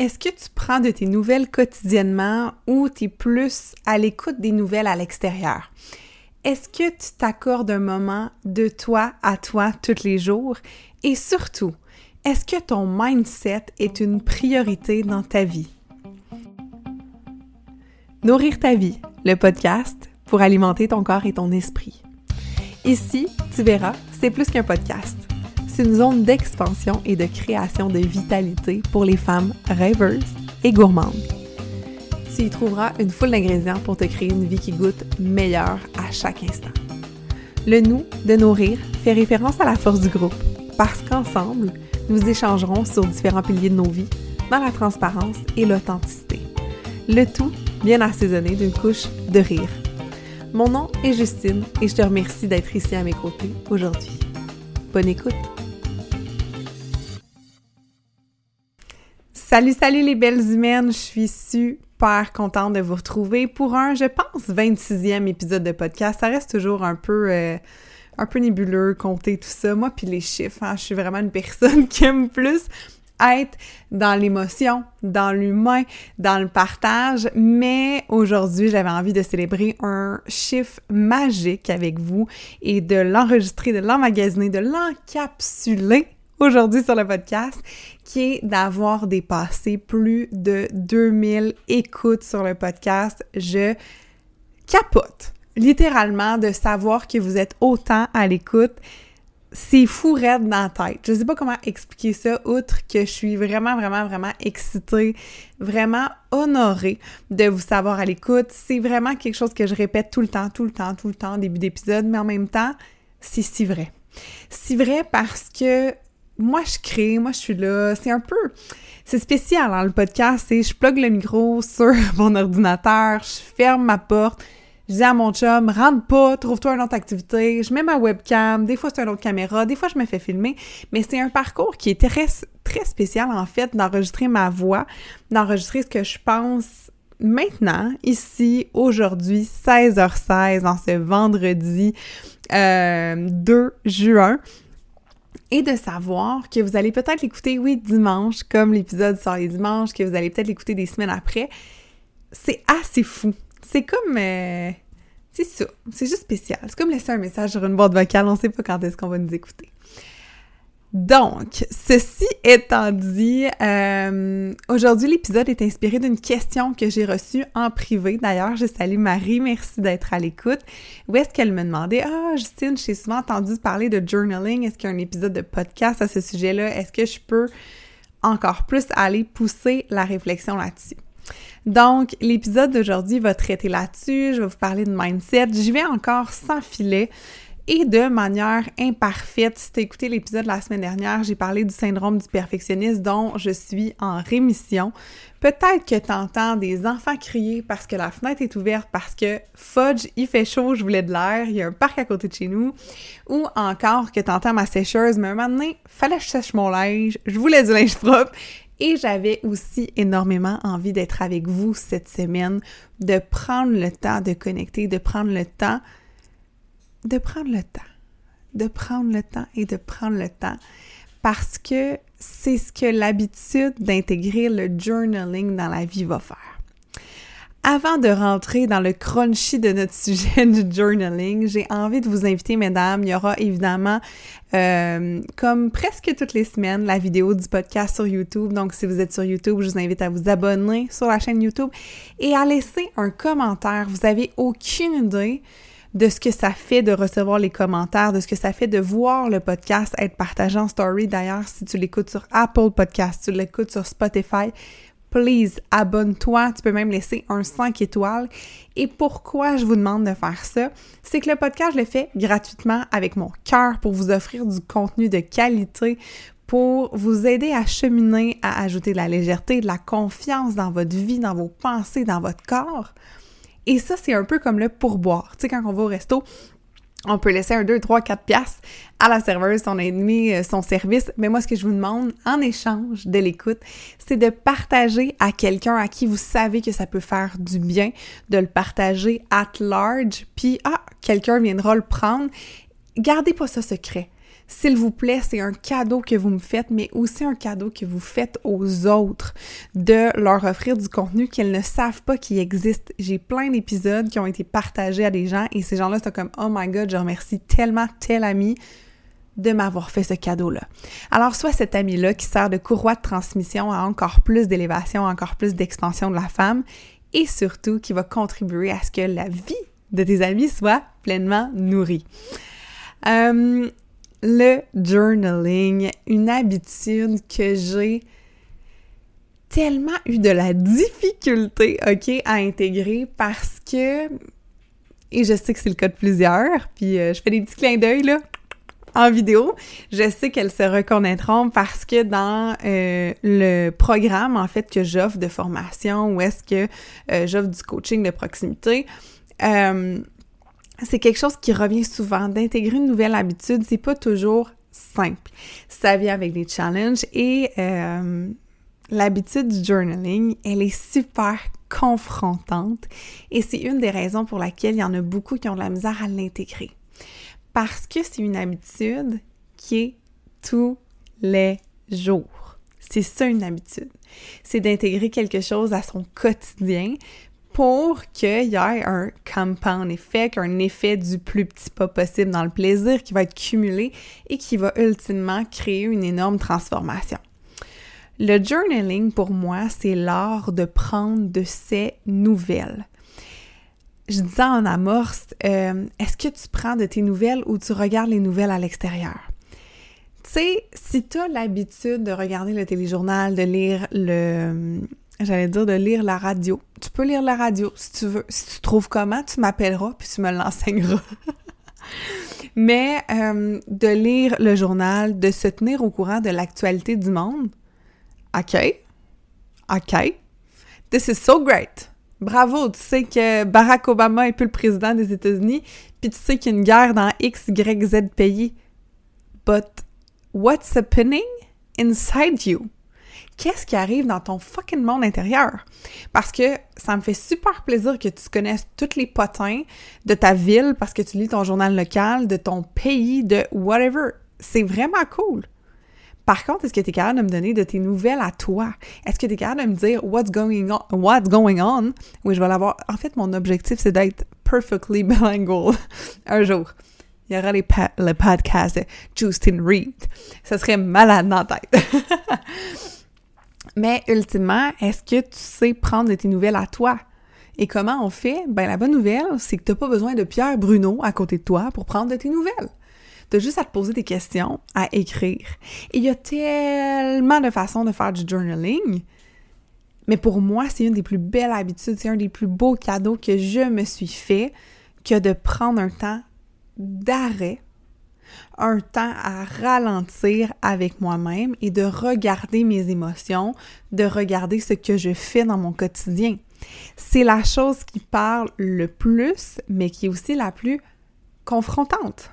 Est-ce que tu prends de tes nouvelles quotidiennement ou tu es plus à l'écoute des nouvelles à l'extérieur? Est-ce que tu t'accordes un moment de toi à toi tous les jours? Et surtout, est-ce que ton mindset est une priorité dans ta vie? Nourrir ta vie, le podcast pour alimenter ton corps et ton esprit. Ici, tu verras, c'est plus qu'un podcast c'est une zone d'expansion et de création de vitalité pour les femmes rêveuses et gourmandes. Tu y trouveras une foule d'ingrédients pour te créer une vie qui goûte meilleure à chaque instant. Le nous de nourrir fait référence à la force du groupe, parce qu'ensemble, nous échangerons sur différents piliers de nos vies, dans la transparence et l'authenticité. Le tout bien assaisonné d'une couche de rire. Mon nom est Justine et je te remercie d'être ici à mes côtés aujourd'hui. Bonne écoute! Salut, salut les belles humaines, je suis super contente de vous retrouver pour un, je pense, 26e épisode de podcast. Ça reste toujours un peu, euh, un peu nébuleux, compter tout ça. Moi, puis les chiffres, hein, je suis vraiment une personne qui aime plus être dans l'émotion, dans l'humain, dans le partage, mais aujourd'hui, j'avais envie de célébrer un chiffre magique avec vous et de l'enregistrer, de l'emmagasiner, de l'encapsuler aujourd'hui sur le podcast, qui est d'avoir dépassé plus de 2000 écoutes sur le podcast. Je capote littéralement de savoir que vous êtes autant à l'écoute. C'est fou raide dans la tête. Je sais pas comment expliquer ça, outre que je suis vraiment, vraiment, vraiment excitée, vraiment honorée de vous savoir à l'écoute. C'est vraiment quelque chose que je répète tout le temps, tout le temps, tout le temps, début d'épisode, mais en même temps, c'est si vrai. Si vrai parce que moi, je crée, moi, je suis là. C'est un peu. C'est spécial, hein, le podcast. C'est je plug le micro sur mon ordinateur, je ferme ma porte, je dis à mon chum, rentre pas, trouve-toi une autre activité. Je mets ma webcam, des fois c'est une autre caméra, des fois je me fais filmer. Mais c'est un parcours qui est très, très spécial, en fait, d'enregistrer ma voix, d'enregistrer ce que je pense maintenant, ici, aujourd'hui, 16h16, en ce vendredi euh, 2 juin et de savoir que vous allez peut-être l'écouter, oui, dimanche, comme l'épisode sort les dimanches, que vous allez peut-être l'écouter des semaines après, c'est assez fou. C'est comme... Euh, c'est ça. C'est juste spécial. C'est comme laisser un message sur une boîte vocale. On sait pas quand est-ce qu'on va nous écouter. Donc, ceci étant dit, euh, aujourd'hui l'épisode est inspiré d'une question que j'ai reçue en privé. D'ailleurs, je salue Marie, merci d'être à l'écoute. Où est-ce qu'elle me demandait? Ah, Justine, j'ai souvent entendu parler de journaling. Est-ce qu'il y a un épisode de podcast à ce sujet-là? Est-ce que je peux encore plus aller pousser la réflexion là-dessus? Donc, l'épisode d'aujourd'hui va traiter là-dessus. Je vais vous parler de mindset. J'y vais encore sans filet et de manière imparfaite. Si tu as écouté l'épisode de la semaine dernière, j'ai parlé du syndrome du perfectionniste dont je suis en rémission. Peut-être que tu entends des enfants crier parce que la fenêtre est ouverte, parce que fudge, il fait chaud, je voulais de l'air, il y a un parc à côté de chez nous, ou encore que tu entends ma sécheuse, mais un moment fallait que je sèche mon linge, je voulais du linge propre, et j'avais aussi énormément envie d'être avec vous cette semaine, de prendre le temps de connecter, de prendre le temps de prendre le temps, de prendre le temps et de prendre le temps parce que c'est ce que l'habitude d'intégrer le journaling dans la vie va faire. Avant de rentrer dans le crunchy de notre sujet du journaling, j'ai envie de vous inviter, mesdames. Il y aura évidemment, euh, comme presque toutes les semaines, la vidéo du podcast sur YouTube. Donc, si vous êtes sur YouTube, je vous invite à vous abonner sur la chaîne YouTube et à laisser un commentaire. Vous avez aucune idée de ce que ça fait de recevoir les commentaires, de ce que ça fait de voir le podcast être partagé en story. D'ailleurs, si tu l'écoutes sur Apple Podcast, tu l'écoutes sur Spotify, please, abonne-toi. Tu peux même laisser un 5 étoiles. Et pourquoi je vous demande de faire ça? C'est que le podcast, je le fais gratuitement avec mon cœur pour vous offrir du contenu de qualité, pour vous aider à cheminer, à ajouter de la légèreté, de la confiance dans votre vie, dans vos pensées, dans votre corps. Et ça, c'est un peu comme le pourboire. Tu sais, quand on va au resto, on peut laisser un 2, 3, 4 piastres à la serveuse, son ennemi, euh, son service. Mais moi, ce que je vous demande en échange de l'écoute, c'est de partager à quelqu'un à qui vous savez que ça peut faire du bien, de le partager at large, puis ah, quelqu'un viendra le prendre. Gardez pas ça secret. S'il vous plaît, c'est un cadeau que vous me faites, mais aussi un cadeau que vous faites aux autres, de leur offrir du contenu qu'elles ne savent pas qu'il existe. J'ai plein d'épisodes qui ont été partagés à des gens et ces gens-là sont comme Oh my god, je remercie tellement tel ami de m'avoir fait ce cadeau-là. Alors, soit cet ami-là qui sert de courroie de transmission à encore plus d'élévation, encore plus d'expansion de la femme, et surtout qui va contribuer à ce que la vie de tes amis soit pleinement nourrie. Euh, le journaling, une habitude que j'ai tellement eu de la difficulté, OK, à intégrer parce que, et je sais que c'est le cas de plusieurs, puis euh, je fais des petits clins d'œil, là, en vidéo, je sais qu'elles se reconnaîtront parce que dans euh, le programme, en fait, que j'offre de formation ou est-ce que euh, j'offre du coaching de proximité, c'est quelque chose qui revient souvent. D'intégrer une nouvelle habitude, c'est pas toujours simple. Ça vient avec des challenges et euh, l'habitude du journaling, elle est super confrontante et c'est une des raisons pour laquelle il y en a beaucoup qui ont de la misère à l'intégrer. Parce que c'est une habitude qui est tous les jours. C'est ça une habitude. C'est d'intégrer quelque chose à son quotidien pour qu'il y ait un compound effect, un effet du plus petit pas possible dans le plaisir qui va être cumulé et qui va ultimement créer une énorme transformation. Le journaling, pour moi, c'est l'art de prendre de ces nouvelles. Je disais en amorce, euh, est-ce que tu prends de tes nouvelles ou tu regardes les nouvelles à l'extérieur? Tu sais, si tu as l'habitude de regarder le téléjournal, de lire le, j'allais dire de lire la radio. Tu peux lire la radio si tu veux. Si tu trouves comment, tu m'appelleras puis tu me l'enseigneras. Mais euh, de lire le journal, de se tenir au courant de l'actualité du monde, OK. OK. This is so great. Bravo, tu sais que Barack Obama est plus le président des États-Unis, puis tu sais qu'il y a une guerre dans X, Y, Z pays. But what's happening inside you? Qu'est-ce qui arrive dans ton fucking monde intérieur? Parce que ça me fait super plaisir que tu connaisses tous les potins de ta ville parce que tu lis ton journal local, de ton pays, de whatever. C'est vraiment cool. Par contre, est-ce que tu es capable de me donner de tes nouvelles à toi? Est-ce que tu es capable de me dire what's going on? What's going on? Oui, je vais l'avoir. En fait, mon objectif, c'est d'être perfectly bilingual un jour. Il y aura les le podcast de Justin Reed. Ça serait malade dans la tête. Mais ultimement, est-ce que tu sais prendre tes nouvelles à toi? Et comment on fait? Ben, la bonne nouvelle, c'est que tu n'as pas besoin de Pierre Bruno à côté de toi pour prendre de tes nouvelles. Tu as juste à te poser des questions, à écrire. Et il y a tellement de façons de faire du journaling. Mais pour moi, c'est une des plus belles habitudes, c'est un des plus beaux cadeaux que je me suis fait que de prendre un temps d'arrêt un temps à ralentir avec moi-même et de regarder mes émotions, de regarder ce que je fais dans mon quotidien. C'est la chose qui parle le plus, mais qui est aussi la plus confrontante.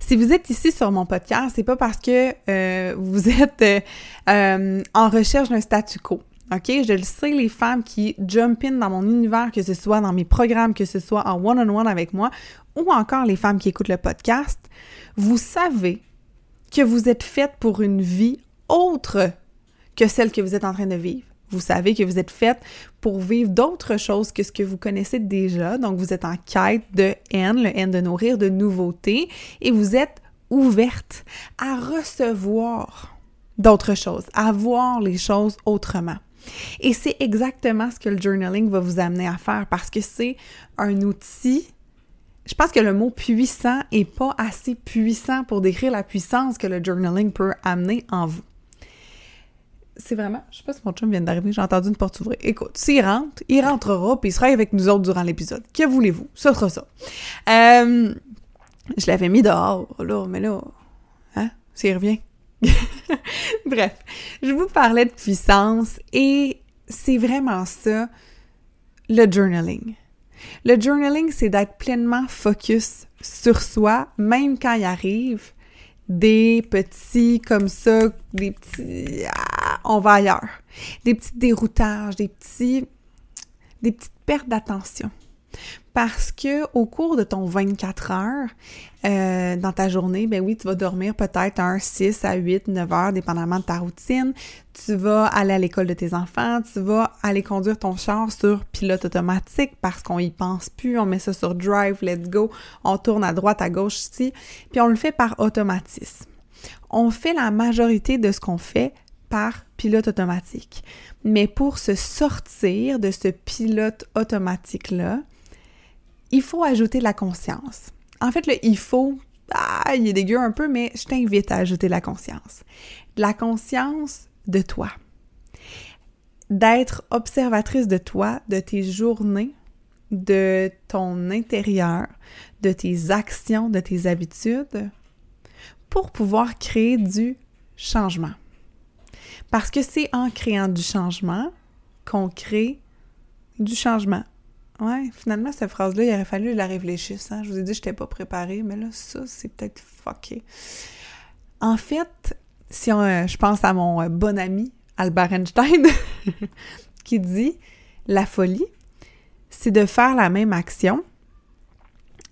Si vous êtes ici sur mon podcast, c'est pas parce que euh, vous êtes euh, euh, en recherche d'un statu quo. OK? Je le sais, les femmes qui jump in dans mon univers, que ce soit dans mes programmes, que ce soit en one -on -one avec moi, ou encore les femmes qui écoutent le podcast, vous savez que vous êtes faite pour une vie autre que celle que vous êtes en train de vivre. Vous savez que vous êtes faite pour vivre d'autres choses que ce que vous connaissez déjà. Donc, vous êtes en quête de N, le N de nourrir, de nouveautés, et vous êtes ouverte à recevoir d'autres choses, à voir les choses autrement. Et c'est exactement ce que le journaling va vous amener à faire parce que c'est un outil je pense que le mot puissant est pas assez puissant pour décrire la puissance que le journaling peut amener en vous. C'est vraiment, je sais pas si mon chum vient d'arriver, j'ai entendu une porte s'ouvrir. Écoute, s'il rentre, il rentrera, puis il sera avec nous autres durant l'épisode. Que voulez-vous? Ce sera ça. Euh, je l'avais mis dehors, là, mais là, hein, s'il revient? Bref, je vous parlais de puissance et c'est vraiment ça, le journaling. Le journaling, c'est d'être pleinement focus sur soi, même quand il arrive des petits comme ça, des petits ah, on va ailleurs, des petits déroutages, des petits des petites pertes d'attention. Parce que au cours de ton 24 heures euh, dans ta journée, ben oui, tu vas dormir peut-être un 6 à 8, 9 heures, dépendamment de ta routine. Tu vas aller à l'école de tes enfants, tu vas aller conduire ton char sur pilote automatique parce qu'on y pense plus, on met ça sur drive, let's go, on tourne à droite, à gauche ici, puis on le fait par automatisme. On fait la majorité de ce qu'on fait par pilote automatique. Mais pour se sortir de ce pilote automatique-là, il faut ajouter la conscience. En fait, le il faut, ah, il est dégueu un peu, mais je t'invite à ajouter la conscience. la conscience de toi. D'être observatrice de toi, de tes journées, de ton intérieur, de tes actions, de tes habitudes, pour pouvoir créer du changement. Parce que c'est en créant du changement qu'on crée du changement. Ouais, finalement, cette phrase-là, il aurait fallu la réfléchisse. Hein? Je vous ai dit que je n'étais pas préparée, mais là, ça, c'est peut-être fucké. En fait, si euh, je pense à mon euh, bon ami Albert Einstein, qui dit La folie, c'est de faire la même action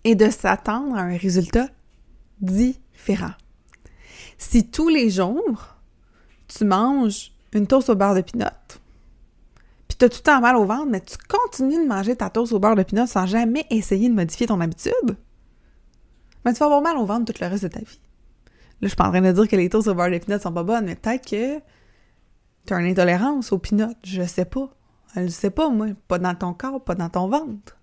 et de s'attendre à un résultat différent. Si tous les jours, tu manges une toast au beurre de pinot, puis t'as tout le temps mal au ventre, mais tu continues de manger ta toast au beurre de pinot sans jamais essayer de modifier ton habitude, mais tu vas avoir mal au ventre tout le reste de ta vie. Là, je suis pas en train de dire que les toasts au beurre de pinot sont pas bonnes, mais peut-être que t'as une intolérance au pinot, je sais pas. Je sais pas, moi. Pas dans ton corps, pas dans ton ventre.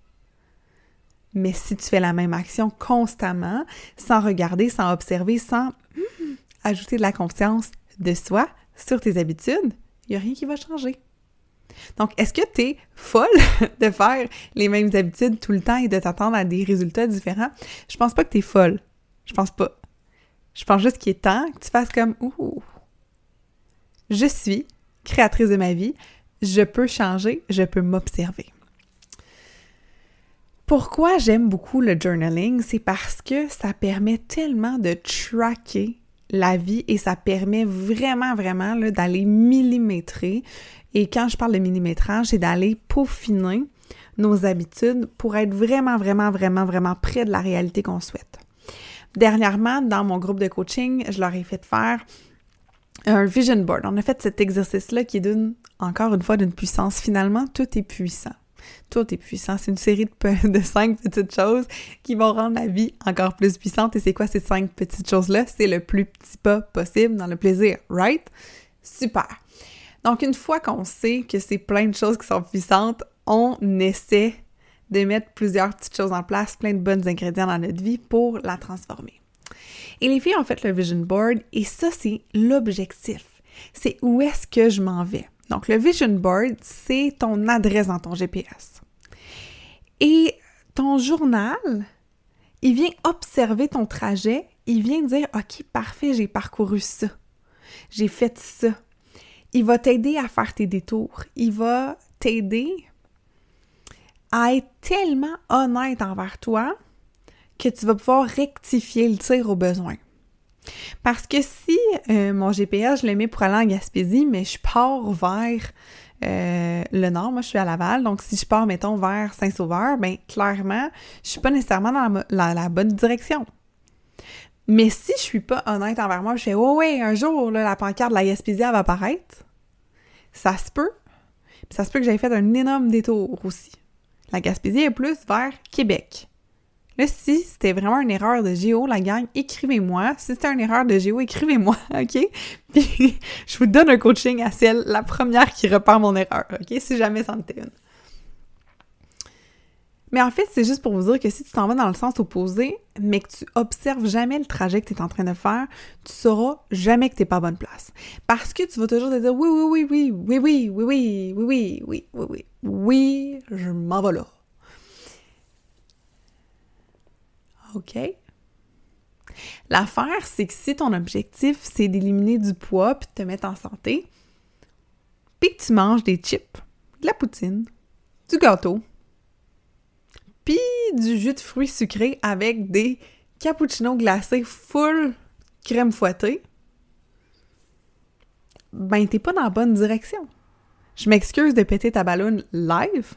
Mais si tu fais la même action constamment, sans regarder, sans observer, sans hmm, ajouter de la confiance de soi sur tes habitudes, il n'y a rien qui va changer. Donc, est-ce que tu es folle de faire les mêmes habitudes tout le temps et de t'attendre à des résultats différents? Je pense pas que tu es folle. Je pense pas. Je pense juste qu'il est temps que tu fasses comme Ouh, je suis créatrice de ma vie, je peux changer, je peux m'observer. Pourquoi j'aime beaucoup le journaling? C'est parce que ça permet tellement de tracker la vie et ça permet vraiment, vraiment d'aller millimétrer. Et quand je parle de millimétrage, c'est d'aller peaufiner nos habitudes pour être vraiment, vraiment, vraiment, vraiment près de la réalité qu'on souhaite. Dernièrement, dans mon groupe de coaching, je leur ai fait faire un vision board. On a fait cet exercice-là qui d'une, encore une fois, d'une puissance. Finalement, tout est puissant. Tout est puissant. C'est une série de, cinq petites choses qui vont rendre la vie encore plus puissante. Et c'est quoi ces cinq petites choses-là? C'est le plus petit pas possible dans le plaisir, right? Super. Donc, une fois qu'on sait que c'est plein de choses qui sont puissantes, on essaie de mettre plusieurs petites choses en place, plein de bons ingrédients dans notre vie pour la transformer. Et les filles ont fait le vision board et ça, c'est l'objectif. C'est où est-ce que je m'en vais? Donc, le vision board, c'est ton adresse dans ton GPS. Et ton journal, il vient observer ton trajet, il vient dire, OK, parfait, j'ai parcouru ça, j'ai fait ça. Il va t'aider à faire tes détours. Il va t'aider à être tellement honnête envers toi que tu vas pouvoir rectifier le tir au besoin. Parce que si euh, mon GPS, je le mets pour aller en Gaspésie, mais je pars vers euh, le nord, moi je suis à Laval, donc si je pars, mettons, vers Saint-Sauveur, ben clairement, je suis pas nécessairement dans la, bonne direction. Mais si je suis pas honnête envers moi, je fais « Oh ouais, un jour, la pancarte de la Gaspésie, va apparaître », ça se peut. Ça se peut que j'aie fait un énorme détour aussi. La Gaspésie est plus vers Québec. Là, si c'était vraiment une erreur de géo, la gang, écrivez-moi. Si c'était une erreur de géo, écrivez-moi, OK? Puis je vous donne un coaching à celle, la première qui repart mon erreur, OK? Si jamais c'en était une. Mais en fait, c'est juste pour vous dire que si tu t'en vas dans le sens opposé, mais que tu observes jamais le trajet que tu es en train de faire, tu sauras jamais que tu n'es pas à bonne place. Parce que tu vas toujours te dire oui, oui, oui, oui, oui, oui, oui, oui, oui, oui, oui, oui, oui, je m'en vais là. OK? L'affaire, c'est que si ton objectif, c'est d'éliminer du poids puis de te mettre en santé, puis que tu manges des chips, de la poutine, du gâteau, puis du jus de fruits sucrés avec des cappuccinos glacés full crème fouettée, ben t'es pas dans la bonne direction. Je m'excuse de péter ta ballonne live,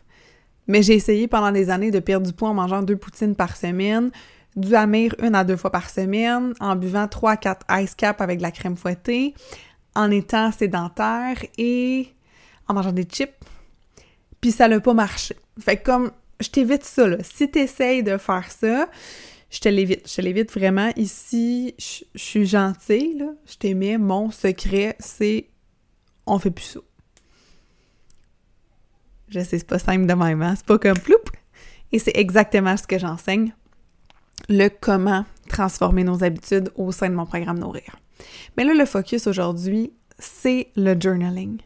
Mais j'ai essayé pendant des années de perdre du poids en mangeant deux poutines par semaine, du amir une à deux fois par semaine, en buvant trois à quatre ice cap avec de la crème fouettée, en étant sédentaire et en mangeant des chips. Puis ça n'a pas marché. Fait que comme, je t'évite ça, là. Si t'essayes de faire ça, je te l'évite. Je te l'évite vraiment. Ici, je, suis gentille, là. Je t'aimais. Mon secret, c'est on fait plus ça. Je sais, c'est pas simple de même, hein? C'est pas comme ploup! Et c'est exactement ce que j'enseigne. Le comment transformer nos habitudes au sein de mon programme Nourrir. Mais là, le focus aujourd'hui, c'est le journaling.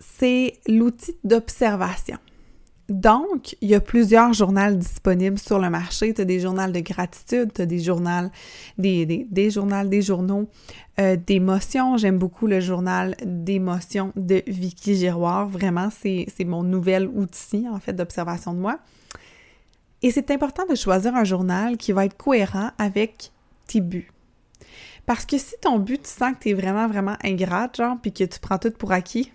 C'est l'outil d'observation. Donc, il y a plusieurs journaux disponibles sur le marché. Tu as des journaux de gratitude, tu as des journaux, des, des, des journaux, des journaux euh, d'émotions. J'aime beaucoup le journal d'émotions de Vicky Giroir. Vraiment, c'est mon nouvel outil, en fait, d'observation de moi. Et c'est important de choisir un journal qui va être cohérent avec tes buts. Parce que si ton but, tu sens que tu es vraiment, vraiment ingrate, genre, puis que tu prends tout pour acquis,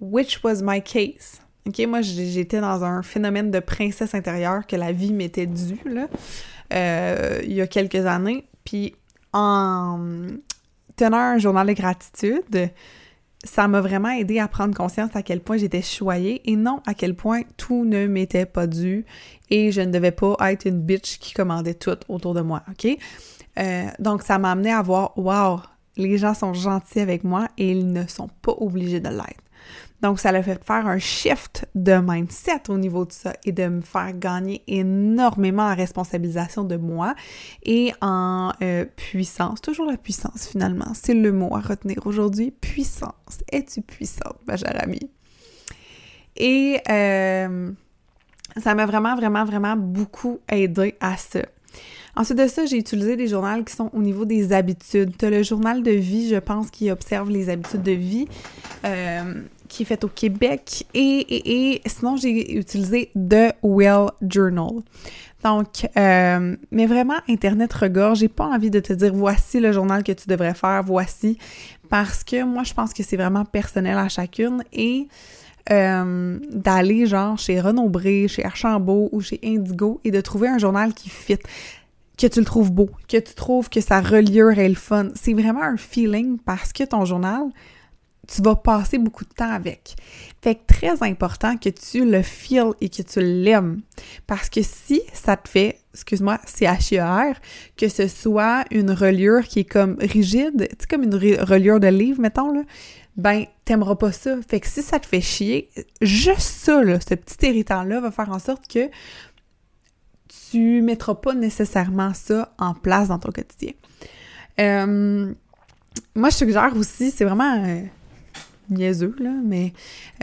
which was my case? OK, moi, j'étais dans un phénomène de princesse intérieure que la vie m'était due, là, euh, il y a quelques années. Puis, en tenant un journal de gratitude, ça m'a vraiment aidé à prendre conscience à quel point j'étais choyée et non à quel point tout ne m'était pas dû et je ne devais pas être une bitch qui commandait tout autour de moi, OK? Euh, donc, ça m'a amené à voir, wow, les gens sont gentils avec moi et ils ne sont pas obligés de l'être. Donc, ça l'a fait faire un shift de mindset au niveau de ça et de me faire gagner énormément en responsabilisation de moi et en euh, puissance. Toujours la puissance, finalement. C'est le mot à retenir aujourd'hui. Puissance. Es-tu puissante, ma chère amie? Et euh, ça m'a vraiment, vraiment, vraiment beaucoup aidé à ça. Ensuite de ça, j'ai utilisé des journaux qui sont au niveau des habitudes. Tu as le journal de vie, je pense, qui observe les habitudes de vie. Euh, qui est faite au Québec. Et, sinon, j'ai utilisé The Well Journal. Donc, euh, mais vraiment, Internet regorge. J'ai pas envie de te dire voici le journal que tu devrais faire, voici, parce que moi, je pense que c'est vraiment personnel à chacune et euh, d'aller genre chez Renaud Bré, chez Archambault ou chez Indigo et de trouver un journal qui fit que tu le trouves beau, que tu trouves que sa reliure est le fun. C'est vraiment un feeling parce que ton journal, tu vas passer beaucoup de temps avec. Fait que très important que tu le feels et que tu l'aimes. Parce que si ça te fait, excuse-moi, c'est H-I-E-R, que ce soit une reliure qui est comme rigide, tu comme une reliure de livre, mettons, là, ben, t'aimeras pas ça. Fait que si ça te fait chier, juste ça, ce petit irritant-là va faire en sorte que tu mettras pas nécessairement ça en place dans ton quotidien. Euh, moi, je suggère aussi, c'est vraiment... Euh, niaiseux, là, mais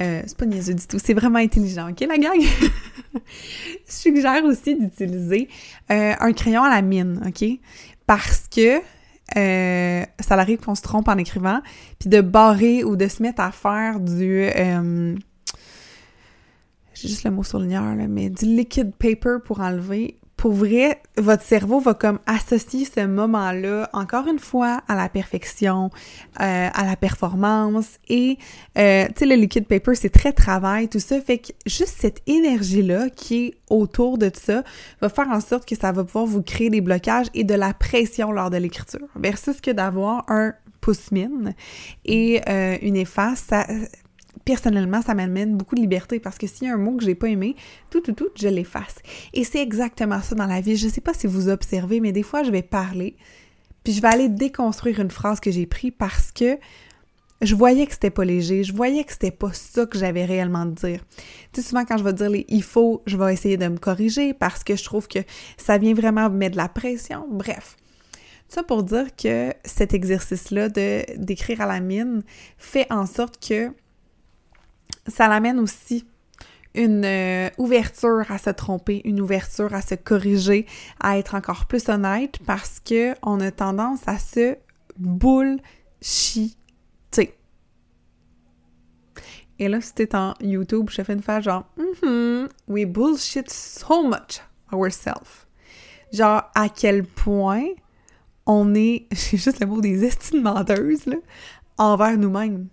euh, c'est pas niaiseux du tout. C'est vraiment intelligent, OK, la gang? Je suggère aussi d'utiliser euh, un crayon à la mine, OK? Parce que euh, ça arrive qu'on se trompe en écrivant, puis de barrer ou de se mettre à faire du... j'ai juste le mot sur là, mais du liquid paper pour enlever pour vrai, votre cerveau va comme associer ce moment-là, encore une fois, à la perfection, euh, à la performance. Et, euh, tu sais, le liquid paper, c'est très travail, tout ça, fait que juste cette énergie-là qui est autour de ça va faire en sorte que ça va pouvoir vous créer des blocages et de la pression lors de l'écriture, versus que d'avoir un pouce-mine et euh, une efface, ça, personnellement, ça m'amène beaucoup de liberté parce que s'il y a un mot que j'ai pas aimé, tout, tout, tout, je l'efface. Et c'est exactement ça dans la vie. Je sais pas si vous observez, mais des fois, je vais parler, puis je vais aller déconstruire une phrase que j'ai prise parce que je voyais que c'était pas léger, je voyais que c'était pas ça que j'avais réellement de dire. Tu sais, souvent quand je vais dire les il faut, je vais essayer de me corriger parce que je trouve que ça vient vraiment mettre de la pression. Bref. Ça pour dire que cet exercice-là de d'écrire à la mine fait en sorte que ça l'amène aussi une euh, ouverture à se tromper, une ouverture à se corriger, à être encore plus honnête parce que on a tendance à se bullshiter. Et là, t'es en YouTube, je fais une fois genre mm We bullshit so much ourselves. Genre, à quel point on est, j'ai juste le mot des estimateuses, là, envers nous-mêmes.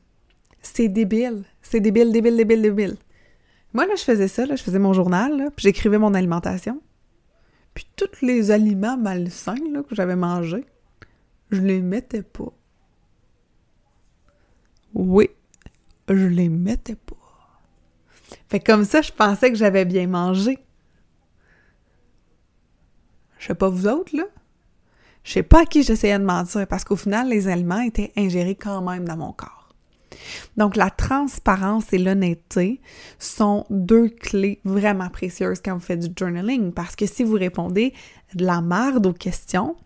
C'est débile. C'est débile, débile, débile, débile. Moi, là, je faisais ça, là, je faisais mon journal, puis j'écrivais mon alimentation. Puis tous les aliments malsains là, que j'avais mangés, je les mettais pas. Oui, je les mettais pas. Fait comme ça, je pensais que j'avais bien mangé. Je sais pas vous autres, là. Je sais pas à qui j'essayais de mentir parce qu'au final, les aliments étaient ingérés quand même dans mon corps. Donc, la transparence et l'honnêteté sont deux clés vraiment précieuses quand vous faites du journaling parce que si vous répondez de la merde aux questions,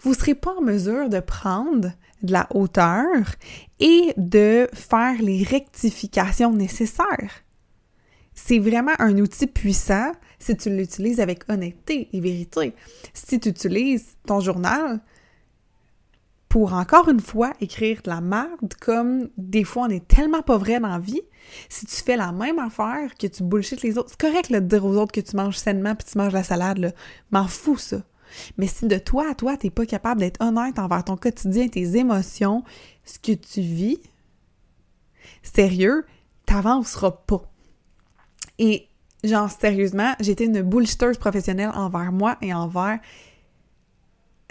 vous ne serez pas en mesure de prendre de la hauteur et de faire les rectifications nécessaires. C'est vraiment un outil puissant si tu l'utilises avec honnêteté et vérité. Si tu utilises ton journal pour encore une fois écrire de la merde, comme des fois on est tellement pas vrai dans la vie, si tu fais la même affaire que tu bullshit les autres, c'est correct de dire aux autres que tu manges sainement puis tu manges la salade. M'en fous ça. Mais si de toi à toi, t'es pas capable d'être honnête envers ton quotidien, tes émotions, ce que tu vis, sérieux, t'avanceras pas. Et genre, sérieusement, j'étais une bullshiteuse professionnelle envers moi et envers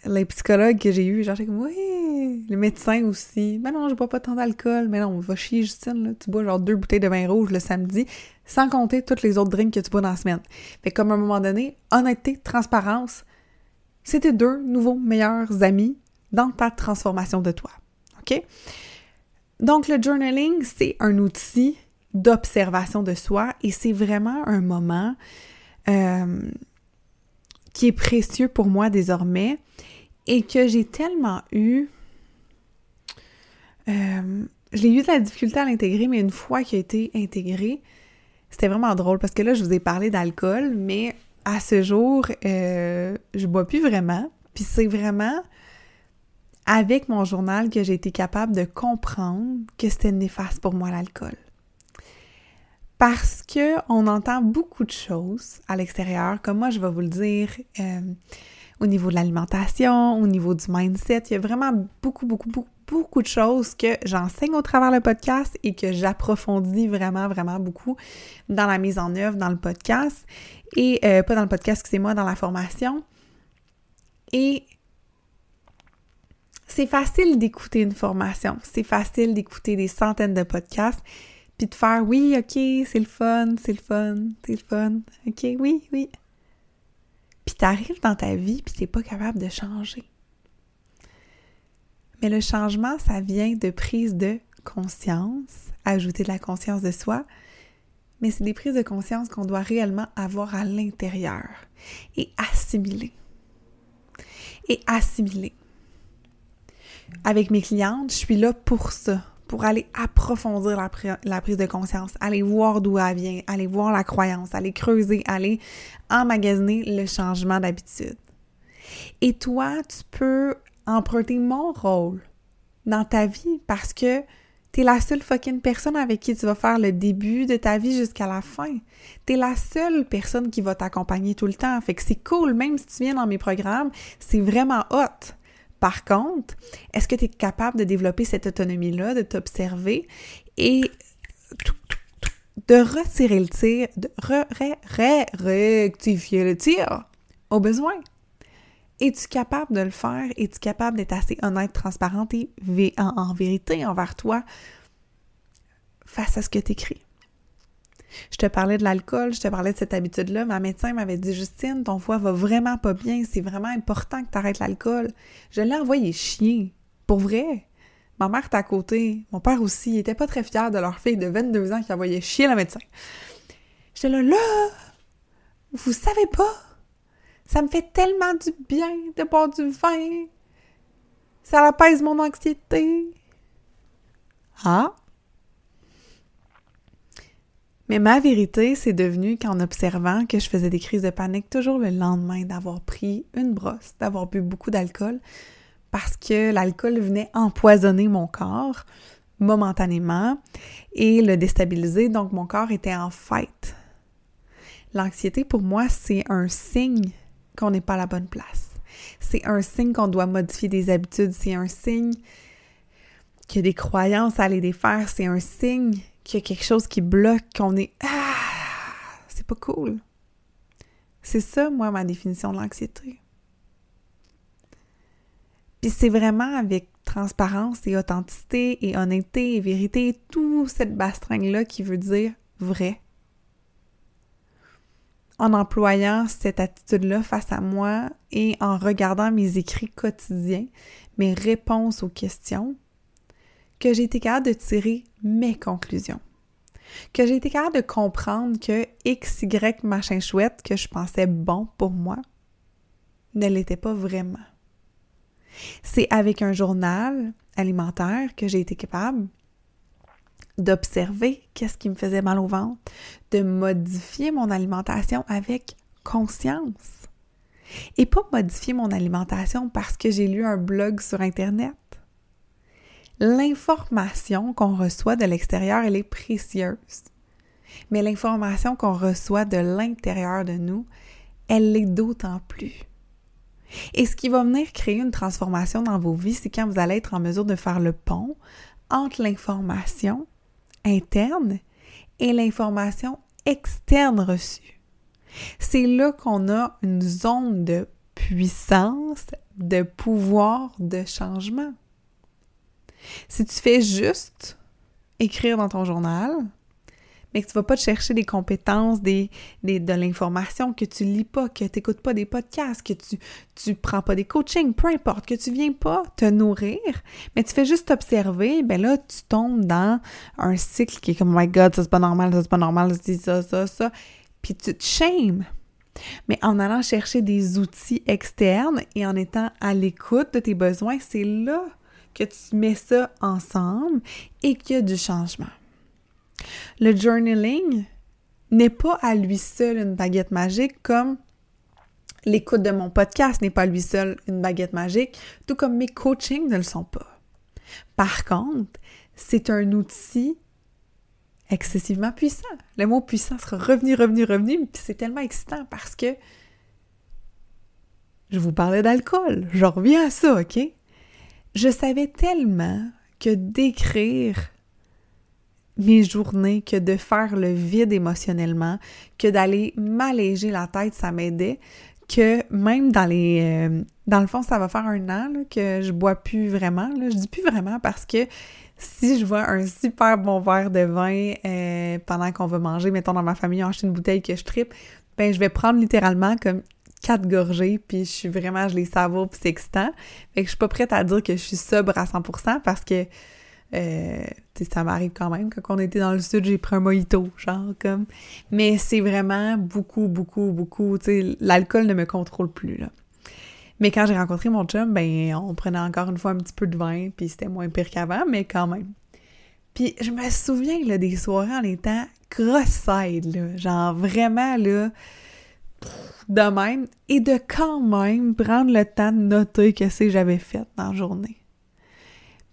les psychologues que j'ai eus. Genre, comme, oui, les médecins aussi. Mais non, je bois pas tant d'alcool. Mais non, va chier, Justine, là. Tu bois genre deux bouteilles de vin rouge le samedi, sans compter toutes les autres drinks que tu bois dans la semaine. Fait comme à un moment donné, honnêteté, transparence, c'était deux nouveaux meilleurs amis dans ta transformation de toi. OK? Donc, le journaling, c'est un outil d'observation de soi et c'est vraiment un moment euh, qui est précieux pour moi désormais et que j'ai tellement eu... Euh, j'ai eu de la difficulté à l'intégrer, mais une fois qu'il a été intégré, c'était vraiment drôle parce que là, je vous ai parlé d'alcool, mais à ce jour, euh, je bois plus vraiment. Puis c'est vraiment avec mon journal que j'ai été capable de comprendre que c'était néfaste pour moi l'alcool. Parce que on entend beaucoup de choses à l'extérieur, comme moi je vais vous le dire, euh, au niveau de l'alimentation, au niveau du mindset, il y a vraiment beaucoup, beaucoup, beaucoup, beaucoup de choses que j'enseigne au travers le podcast et que j'approfondis vraiment, vraiment beaucoup dans la mise en œuvre, dans le podcast. Et euh, pas dans le podcast, c'est moi dans la formation. Et c'est facile d'écouter une formation, c'est facile d'écouter des centaines de podcasts, puis de faire oui, ok, c'est le fun, c'est le fun, c'est le fun, ok, oui, oui. Puis t'arrives dans ta vie, puis t'es pas capable de changer. Mais le changement, ça vient de prise de conscience, ajouter de la conscience de soi, mais c'est des prises de conscience qu'on doit réellement avoir à l'intérieur et assimiler. Et assimiler. Avec mes clientes, je suis là pour ça, pour aller approfondir la, prise de conscience, aller voir d'où elle vient, aller voir la croyance, aller creuser, aller emmagasiner le changement d'habitude. Et toi, tu peux emprunter mon rôle dans ta vie parce que T'es la seule fucking personne avec qui tu vas faire le début de ta vie jusqu'à la fin. T'es la seule personne qui va t'accompagner tout le temps. Fait que c'est cool, même si tu viens dans mes programmes, c'est vraiment hot. Par contre, est-ce que tu es capable de développer cette autonomie-là, de t'observer et de retirer le tir, de rectifier le tir au besoin? Es-tu capable de le faire? Es-tu capable d'être assez honnête, transparente et en, vérité envers toi face à ce que tu écris? Je te parlais de l'alcool, je te parlais de cette habitude-là. Ma médecin m'avait dit Justine, ton foie va vraiment pas bien, c'est vraiment important que tu arrêtes l'alcool. Je l'ai envoyé chier. Pour vrai. Ma mère était à côté, mon père aussi, ils étaient pas très fiers de leur fille de 22 ans qui envoyait chier la médecin. J'étais là, là, vous savez pas? Ça me fait tellement du bien de boire du vin. Ça apaise mon anxiété. Ah? Mais ma vérité, c'est devenu qu'en observant que je faisais des crises de panique toujours le lendemain d'avoir pris une brosse, d'avoir bu beaucoup d'alcool, parce que l'alcool venait empoisonner mon corps momentanément et le déstabiliser, donc mon corps était en fête. L'anxiété, pour moi, c'est un signe qu'on n'est pas à la bonne place. C'est un signe qu'on doit modifier des habitudes, c'est un signe a des croyances à aller défaire, c'est un signe qu'il y a quelque chose qui bloque, qu'on est ah, c'est pas cool. C'est ça, moi, ma définition de l'anxiété. Puis c'est vraiment avec transparence et authenticité et honnêteté et vérité, tout cette bastringue-là qui veut dire vrai. En employant cette attitude-là face à moi et en regardant mes écrits quotidiens, mes réponses aux questions, que j'ai été capable de tirer mes conclusions. Que j'ai été capable de comprendre que X, Y, machin chouette que je pensais bon pour moi ne l'était pas vraiment. C'est avec un journal alimentaire que j'ai été capable d'observer qu'est-ce qui me faisait mal au ventre, de modifier mon alimentation avec conscience. Et pas modifier mon alimentation parce que j'ai lu un blog sur Internet. L'information qu'on reçoit de l'extérieur, elle est précieuse. Mais l'information qu'on reçoit de l'intérieur de nous, elle l'est d'autant plus. Et ce qui va venir créer une transformation dans vos vies, c'est quand vous allez être en mesure de faire le pont entre l'information interne et l'information externe reçue. C'est là qu'on a une zone de puissance, de pouvoir, de changement. Si tu fais juste écrire dans ton journal, mais que tu vas pas te chercher des compétences, des, de l'information, que tu lis pas, que tu n'écoutes pas des podcasts, que tu tu prends pas des coachings, peu importe, que tu viens pas te nourrir, mais tu fais juste observer, ben là, tu tombes dans un cycle qui est comme « Oh my God, ça c'est pas normal, ça c'est pas normal, ça, ça, ça, ça », puis tu te shames. Mais en allant chercher des outils externes et en étant à l'écoute de tes besoins, c'est là que tu mets ça ensemble et qu'il y a du changement. Le journaling n'est pas à lui seul une baguette magique comme l'écoute de mon podcast n'est pas à lui seul une baguette magique, tout comme mes coachings ne le sont pas. Par contre, c'est un outil excessivement puissant. Le mot puissant sera revenu, revenu, revenu, puis c'est tellement excitant parce que je vous parlais d'alcool. Je reviens à ça, OK? Je savais tellement que d'écrire mes journées, que de faire le vide émotionnellement, que d'aller m'alléger la tête, ça m'aidait, que même dans les... Euh, dans le fond, ça va faire un an que je bois plus vraiment. Je dis plus vraiment parce que si je vois un super bon verre de vin euh, pendant qu'on va manger, mettons dans ma famille, on achète une bouteille que je tripe, ben je vais prendre littéralement comme quatre gorgées, puis je suis vraiment, je les savoure, puis c'est excitant. Fait que je suis pas prête à dire que je suis sobre à 100% parce que euh, ça m'arrive quand même. Quand on était dans le sud, j'ai pris un mojito, genre comme. Mais c'est vraiment beaucoup, beaucoup, beaucoup. Tu sais, l'alcool ne me contrôle plus, là. Mais quand j'ai rencontré mon chum, ben, on prenait encore une fois un petit peu de vin, puis c'était moins pire qu'avant, mais quand même. Puis je me souviens, là, des soirées en étant cross-side, là. Genre vraiment, là, de même. Et de quand même prendre le temps de noter ce que j'avais fait dans la journée.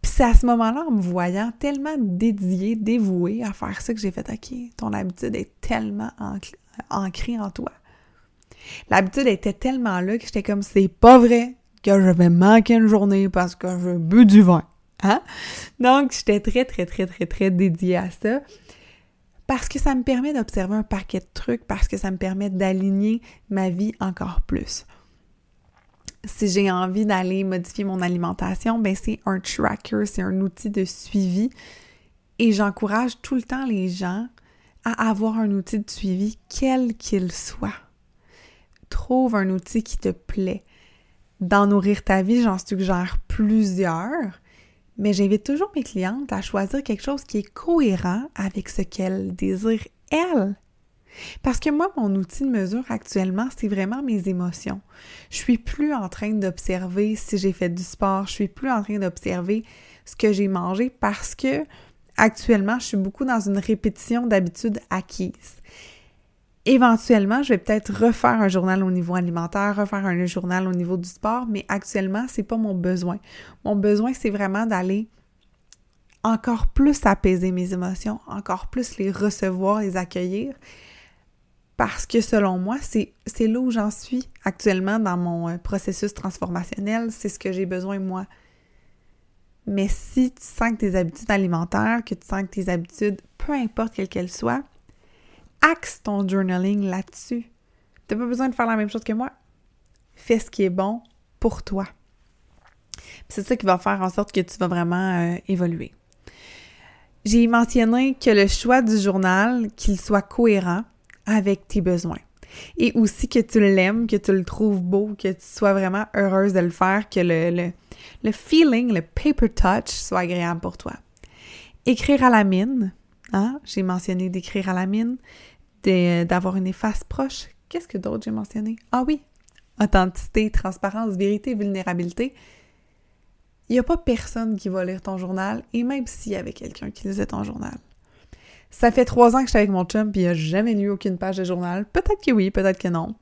Puis c'est à ce moment-là, en me voyant tellement dédiée, dévouée à faire ça, que j'ai fait OK, ton habitude est tellement ancrée en toi. L'habitude était tellement là que j'étais comme c'est pas vrai que je vais manquer une journée parce que je bu du vin. Hein? Donc, j'étais très, très, très, très, très dédiée à ça parce que ça me permet d'observer un paquet de trucs, parce que ça me permet d'aligner ma vie encore plus si j'ai envie d'aller modifier mon alimentation, ben c'est un tracker, c'est un outil de suivi. Et j'encourage tout le temps les gens à avoir un outil de suivi, quel qu'il soit. Trouve un outil qui te plaît. Dans Nourrir ta vie, j'en suggère plusieurs, mais j'invite toujours mes clientes à choisir quelque chose qui est cohérent avec ce qu'elles désirent, elles. Parce que moi, mon outil de mesure actuellement, c'est vraiment mes émotions. Je suis plus en train d'observer si j'ai fait du sport, je suis plus en train d'observer ce que j'ai mangé parce que actuellement, je suis beaucoup dans une répétition d'habitudes acquises. Éventuellement, je vais peut-être refaire un journal au niveau alimentaire, refaire un journal au niveau du sport, mais actuellement, c'est pas mon besoin. Mon besoin, c'est vraiment d'aller encore plus apaiser mes émotions, encore plus les recevoir, les accueillir parce que selon moi, c'est là où j'en suis actuellement dans mon euh, processus transformationnel, c'est ce que j'ai besoin moi. Mais si tu sens que tes habitudes alimentaires, que tu sens que tes habitudes, peu importe quelles qu'elles soient, axe ton journaling là-dessus. T'as pas besoin de faire la même chose que moi. Fais ce qui est bon pour toi. C'est ça qui va faire en sorte que tu vas vraiment euh, évoluer. J'ai mentionné que le choix du journal, qu'il soit cohérent avec tes besoins. Et aussi que tu l'aimes, que tu le trouves beau, que tu sois vraiment heureuse de le faire, que le, le, le feeling, le paper touch soit agréable pour toi. Écrire à la mine, hein? j'ai mentionné d'écrire à la mine, d'avoir une efface proche. Qu'est-ce que d'autre j'ai mentionné? Ah oui, authenticité, transparence, vérité, vulnérabilité. Il n'y a pas personne qui va lire ton journal, et même s'il y avait quelqu'un qui lisait ton journal. Ça fait trois ans que je suis avec mon chum, puis il n'a jamais lu aucune page de journal. Peut-être que oui, peut-être que non.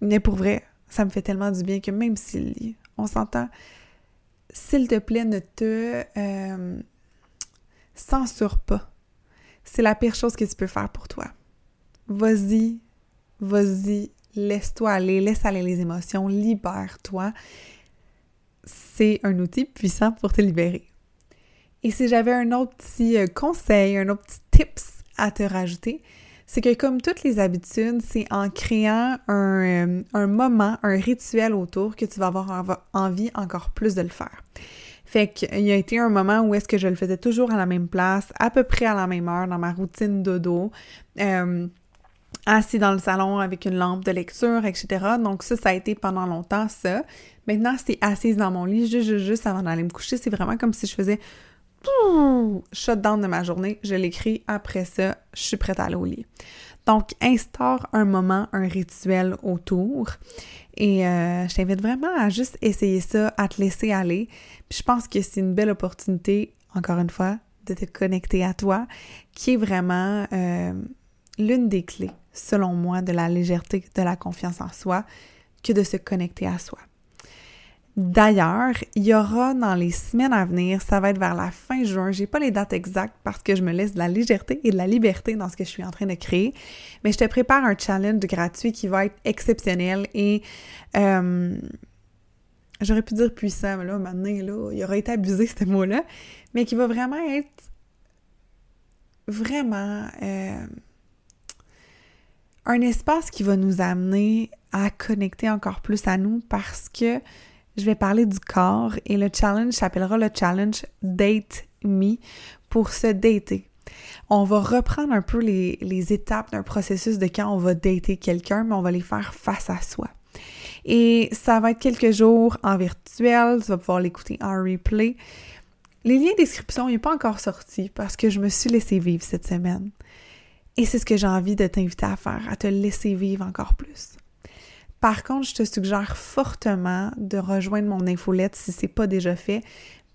Mais pour vrai, ça me fait tellement du bien que même s'il lit, on s'entend. S'il te plaît, ne te euh, censure pas. C'est la pire chose que tu peux faire pour toi. Vas-y, vas-y, laisse-toi aller, laisse aller les émotions, libère-toi. C'est un outil puissant pour te libérer. Et si j'avais un autre petit euh, conseil, un autre petit tips à te rajouter, c'est que comme toutes les habitudes, c'est en créant un, euh, un, moment, un rituel autour que tu vas avoir envie encore plus de le faire. Fait qu'il y a été un moment où est-ce que je le faisais toujours à la même place, à peu près à la même heure, dans ma routine dodo, euh, assis dans le salon avec une lampe de lecture, etc. Donc ça, ça a été pendant longtemps ça. Maintenant, c'est assise dans mon lit, juste, juste, juste avant d'aller me coucher. C'est vraiment comme si je faisais shutdown de ma journée, je l'écris, après ça, je suis prête à aller au lit. Donc, instaure un moment, un rituel autour. Et euh, je t'invite vraiment à juste essayer ça, à te laisser aller. Puis je pense que c'est une belle opportunité, encore une fois, de te connecter à toi, qui est vraiment euh, l'une des clés, selon moi, de la légèreté, de la confiance en soi, que de se connecter à soi. D'ailleurs, il y aura dans les semaines à venir, ça va être vers la fin juin, j'ai pas les dates exactes parce que je me laisse de la légèreté et de la liberté dans ce que je suis en train de créer, mais je te prépare un challenge gratuit qui va être exceptionnel et euh, j'aurais pu dire puissant, mais là, maintenant, là, il aurait été abusé ce mot-là, mais qui va vraiment être vraiment euh, un espace qui va nous amener à connecter encore plus à nous parce que je vais parler du corps et le challenge s'appellera le challenge Date Me pour se dater. On va reprendre un peu les, étapes d'un processus de quand on va dater quelqu'un, mais on va les faire face à soi. Et ça va être quelques jours en virtuel, tu vas pouvoir l'écouter en replay. Les liens de description, n'est pas encore sorti parce que je me suis laissé vivre cette semaine. Et c'est ce que j'ai envie de t'inviter à faire, à te laisser vivre encore plus. Par contre, je te suggère fortement de rejoindre mon infolette si c'est pas déjà fait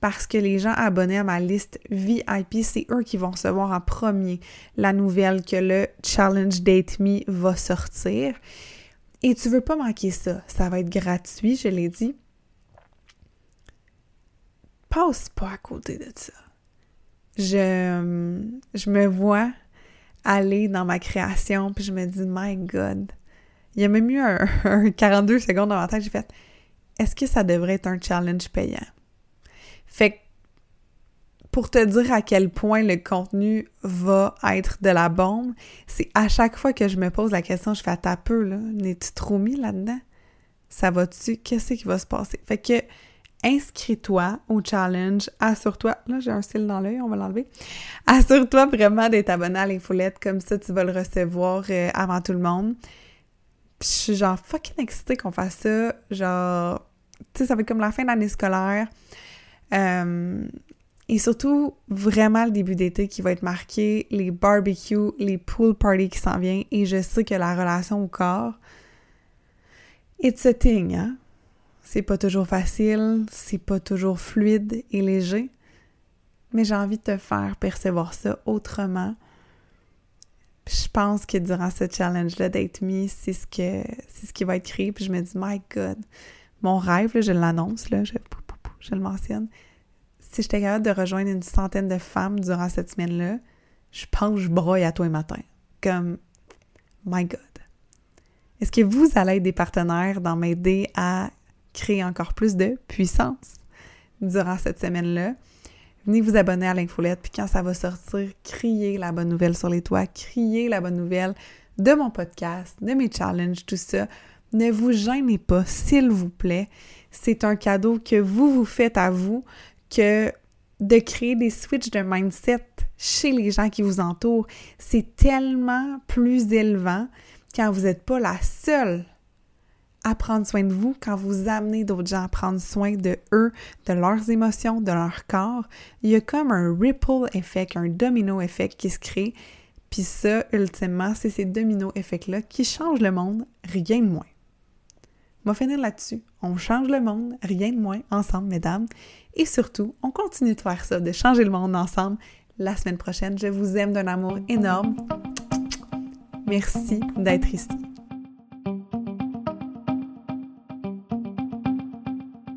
parce que les gens abonnés à ma liste VIP, c'est eux qui vont recevoir en premier la nouvelle que le Challenge Date Me va sortir. Et tu veux pas manquer ça. Ça va être gratuit, je l'ai dit. Passe pas à côté de ça. Je, je me vois aller dans ma création, puis je me dis, my God, il y a même eu un, 42 secondes ma tête, j'ai fait est-ce que ça devrait être un challenge payant? Fait que pour te dire à quel point le contenu va être de la bombe, c'est à chaque fois que je me pose la question, je fais à peu, là, n'es-tu trop mis là-dedans? Ça va-tu? Qu'est-ce qui va se passer? Fait que inscris-toi au challenge, assure-toi, là j'ai un style dans l'œil, on va l'enlever, assure-toi vraiment d'être abonné à l'infolette, comme ça tu vas le recevoir euh, avant tout le monde. Je suis genre fucking excitée qu'on fasse ça. Genre, tu sais, ça va être comme la fin de l'année scolaire. Euh, et surtout, vraiment le début d'été qui va être marqué, les barbecues, les pool parties qui s'en viennent. Et je sais que la relation au corps, it's a thing, hein? C'est pas toujours facile, c'est pas toujours fluide et léger. Mais j'ai envie de te faire percevoir ça autrement je pense que durant ce challenge-là, Date Me, c'est ce que c'est ce qui va être créé. Puis je me dis, my God, mon rêve, je l'annonce, là, je, je le mentionne. Si j'étais capable de rejoindre une centaine de femmes durant cette semaine-là, je pense que je broye à toi et matin. Comme, my God. Est-ce que vous allez être des partenaires dans m'aider à créer encore plus de puissance durant cette semaine-là? Venez vous abonner à l'infolette, puis quand ça va sortir, criez la bonne nouvelle sur les toits, criez la bonne nouvelle de mon podcast, de mes challenges, tout ça. Ne vous gênez pas, s'il vous plaît. C'est un cadeau que vous vous faites à vous, que de créer des switches de mindset chez les gens qui vous entourent, c'est tellement plus élevant quand vous n'êtes pas la seule à prendre soin de vous, quand vous amenez d'autres gens à prendre soin de eux, de leurs émotions, de leur corps. Il y a comme un ripple effect, un domino effect qui se crée. Puis ça, ultimement, c'est ces domino effects-là qui changent le monde, rien de moins. On va finir là-dessus. On change le monde, rien de moins, ensemble, mesdames. Et surtout, on continue de faire ça, de changer le monde ensemble la semaine prochaine. Je vous aime d'un amour énorme. Merci d'être ici.